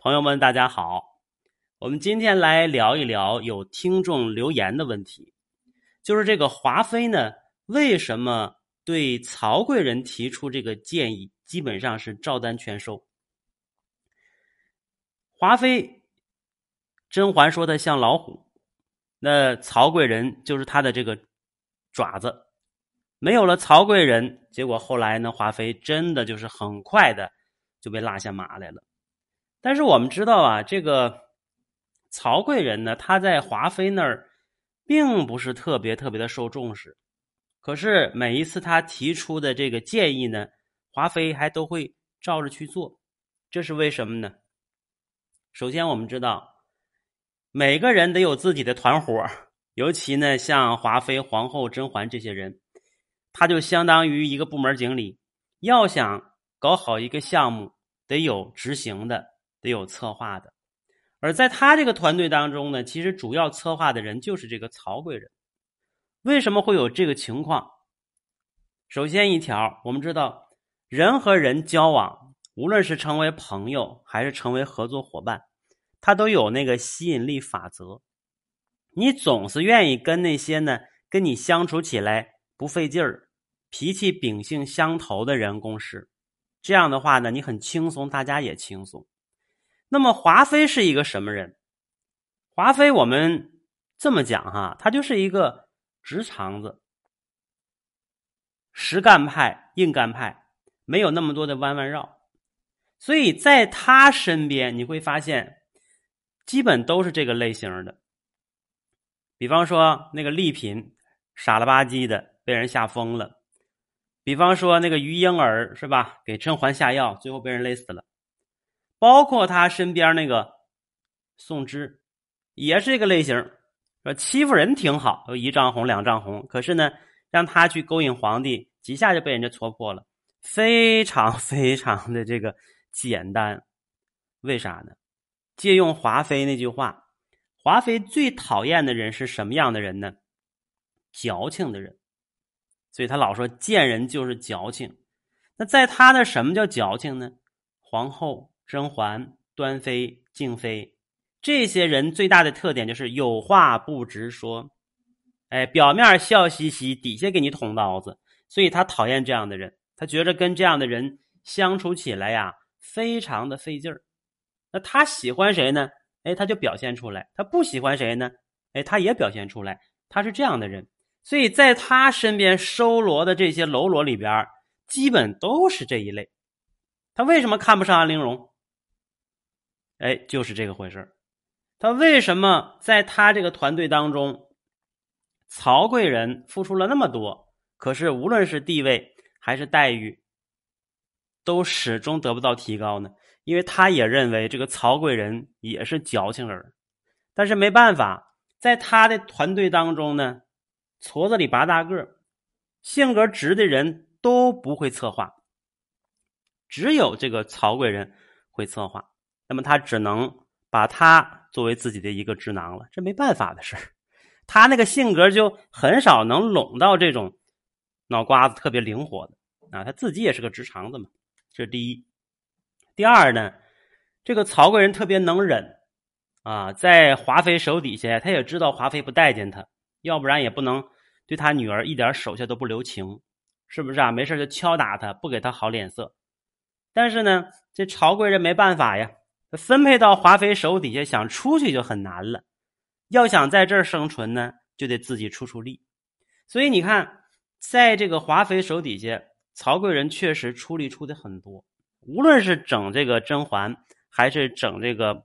朋友们，大家好。我们今天来聊一聊有听众留言的问题，就是这个华妃呢，为什么对曹贵人提出这个建议，基本上是照单全收。华妃，甄嬛说她像老虎，那曹贵人就是她的这个爪子。没有了曹贵人，结果后来呢，华妃真的就是很快的就被落下马来了。但是我们知道啊，这个曹贵人呢，他在华妃那儿并不是特别特别的受重视。可是每一次他提出的这个建议呢，华妃还都会照着去做。这是为什么呢？首先我们知道，每个人得有自己的团伙尤其呢，像华妃、皇后、甄嬛这些人，他就相当于一个部门经理，要想搞好一个项目，得有执行的。得有策划的，而在他这个团队当中呢，其实主要策划的人就是这个曹贵人。为什么会有这个情况？首先一条，我们知道人和人交往，无论是成为朋友还是成为合作伙伴，他都有那个吸引力法则。你总是愿意跟那些呢跟你相处起来不费劲儿、脾气秉性相投的人共事。这样的话呢，你很轻松，大家也轻松。那么华妃是一个什么人？华妃，我们这么讲哈，她就是一个直肠子、实干派、硬干派，没有那么多的弯弯绕。所以在她身边，你会发现，基本都是这个类型的。比方说那个丽嫔，傻了吧唧的，被人吓疯了；比方说那个于莺儿，是吧？给甄嬛下药，最后被人勒死了。包括他身边那个宋芝，也是这个类型，说欺负人挺好，有一丈红两丈红。可是呢，让他去勾引皇帝，几下就被人家戳破了，非常非常的这个简单。为啥呢？借用华妃那句话，华妃最讨厌的人是什么样的人呢？矫情的人。所以他老说见人就是矫情。那在他那什么叫矫情呢？皇后。甄嬛、端妃、静妃，这些人最大的特点就是有话不直说，哎，表面笑嘻嘻，底下给你捅刀子，所以他讨厌这样的人，他觉着跟这样的人相处起来呀，非常的费劲儿。那他喜欢谁呢？哎，他就表现出来；他不喜欢谁呢？哎，他也表现出来。他是这样的人，所以在他身边收罗的这些喽啰里边，基本都是这一类。他为什么看不上安陵容？哎，就是这个回事他为什么在他这个团队当中，曹贵人付出了那么多，可是无论是地位还是待遇，都始终得不到提高呢？因为他也认为这个曹贵人也是矫情人，但是没办法，在他的团队当中呢，矬子里拔大个性格直的人都不会策划，只有这个曹贵人会策划。那么他只能把他作为自己的一个智囊了，这没办法的事他那个性格就很少能拢到这种脑瓜子特别灵活的啊，他自己也是个直肠子嘛。这是第一。第二呢，这个曹贵人特别能忍啊，在华妃手底下，他也知道华妃不待见他，要不然也不能对他女儿一点手下都不留情，是不是啊？没事就敲打他，不给他好脸色。但是呢，这曹贵人没办法呀。分配到华妃手底下，想出去就很难了。要想在这儿生存呢，就得自己出出力。所以你看，在这个华妃手底下，曹贵人确实出力出的很多。无论是整这个甄嬛，还是整这个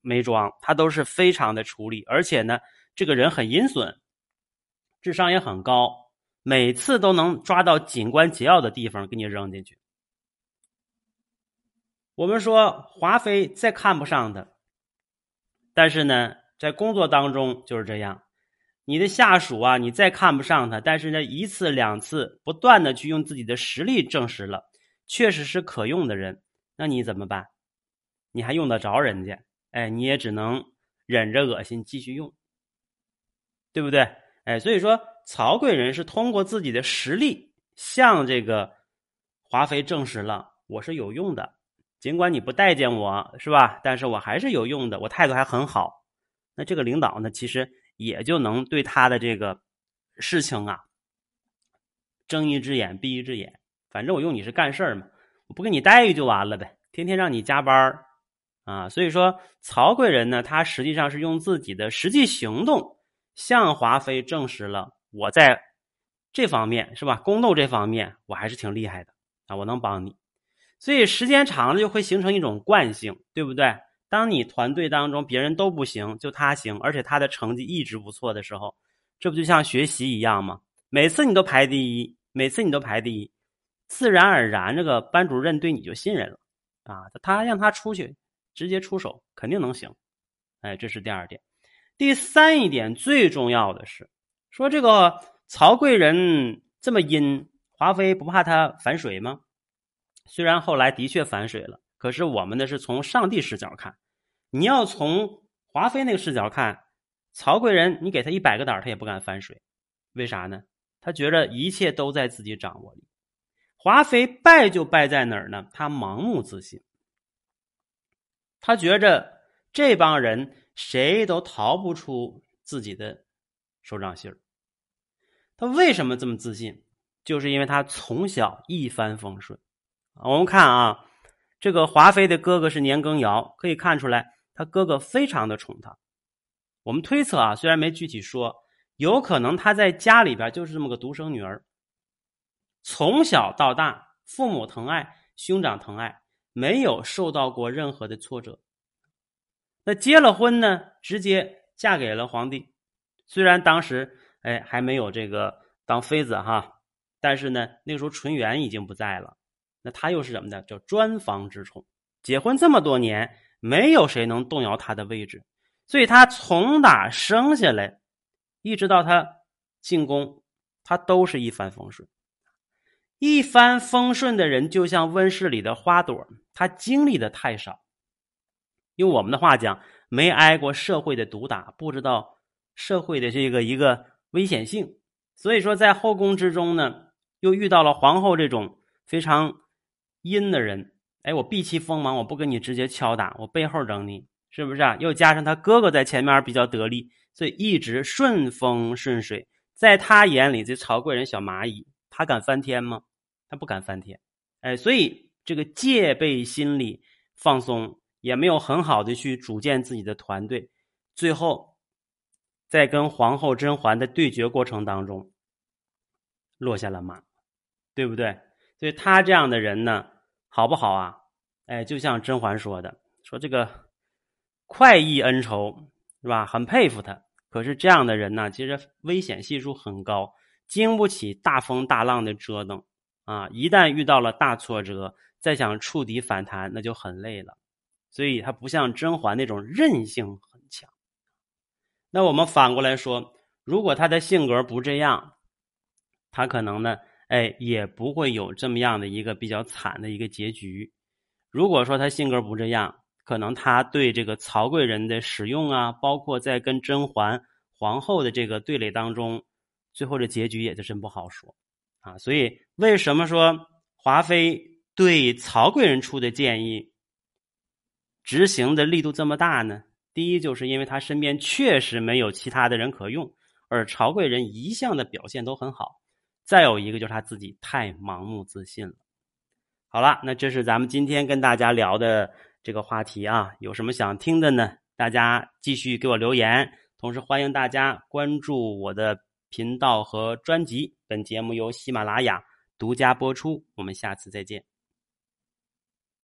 眉庄，他都是非常的出力。而且呢，这个人很阴损，智商也很高，每次都能抓到紧关紧要的地方给你扔进去。我们说华妃再看不上他，但是呢，在工作当中就是这样。你的下属啊，你再看不上他，但是呢，一次两次不断的去用自己的实力证实了，确实是可用的人，那你怎么办？你还用得着人家？哎，你也只能忍着恶心继续用，对不对？哎，所以说曹贵人是通过自己的实力向这个华妃证实了我是有用的。尽管你不待见我，是吧？但是我还是有用的，我态度还很好。那这个领导呢，其实也就能对他的这个事情啊，睁一只眼闭一只眼。反正我用你是干事儿嘛，我不给你待遇就完了呗，天天让你加班儿啊。所以说，曹贵人呢，他实际上是用自己的实际行动向华妃证实了我在这方面是吧，宫斗这方面我还是挺厉害的啊，我能帮你。所以时间长了就会形成一种惯性，对不对？当你团队当中别人都不行，就他行，而且他的成绩一直不错的时候，这不就像学习一样吗？每次你都排第一，每次你都排第一，自然而然这个班主任对你就信任了啊！他让他出去直接出手，肯定能行。哎，这是第二点。第三一点最重要的是，说这个曹贵人这么阴，华妃不怕他反水吗？虽然后来的确反水了，可是我们的是从上帝视角看，你要从华妃那个视角看，曹贵人，你给他一百个胆他也不敢反水，为啥呢？他觉着一切都在自己掌握里。华妃败就败在哪儿呢？他盲目自信，他觉着这帮人谁都逃不出自己的手掌心他为什么这么自信？就是因为他从小一帆风顺。我们看啊，这个华妃的哥哥是年羹尧，可以看出来他哥哥非常的宠他。我们推测啊，虽然没具体说，有可能他在家里边就是这么个独生女儿，从小到大父母疼爱，兄长疼爱，没有受到过任何的挫折。那结了婚呢，直接嫁给了皇帝。虽然当时哎还没有这个当妃子哈，但是呢那时候纯元已经不在了。那他又是什么呢？叫专房之宠，结婚这么多年，没有谁能动摇他的位置，所以他从打生下来，一直到他进宫，他都是一帆风顺。一帆风顺的人就像温室里的花朵，他经历的太少。用我们的话讲，没挨过社会的毒打，不知道社会的这个一个危险性。所以说，在后宫之中呢，又遇到了皇后这种非常。阴的人，哎，我避其锋芒，我不跟你直接敲打，我背后整你，是不是啊？又加上他哥哥在前面比较得力，所以一直顺风顺水。在他眼里，这曹贵人小蚂蚁，他敢翻天吗？他不敢翻天。哎，所以这个戒备心理放松，也没有很好的去组建自己的团队。最后，在跟皇后甄嬛的对决过程当中，落下了马，对不对？所以他这样的人呢？好不好啊？哎，就像甄嬛说的，说这个快意恩仇是吧？很佩服他。可是这样的人呢，其实危险系数很高，经不起大风大浪的折腾啊！一旦遇到了大挫折，再想触底反弹，那就很累了。所以他不像甄嬛那种韧性很强。那我们反过来说，如果他的性格不这样，他可能呢？哎，也不会有这么样的一个比较惨的一个结局。如果说他性格不这样，可能他对这个曹贵人的使用啊，包括在跟甄嬛皇后的这个对垒当中，最后的结局也就真不好说啊。所以，为什么说华妃对曹贵人出的建议执行的力度这么大呢？第一，就是因为他身边确实没有其他的人可用，而曹贵人一向的表现都很好。再有一个就是他自己太盲目自信了。好了，那这是咱们今天跟大家聊的这个话题啊，有什么想听的呢？大家继续给我留言，同时欢迎大家关注我的频道和专辑。本节目由喜马拉雅独家播出，我们下次再见。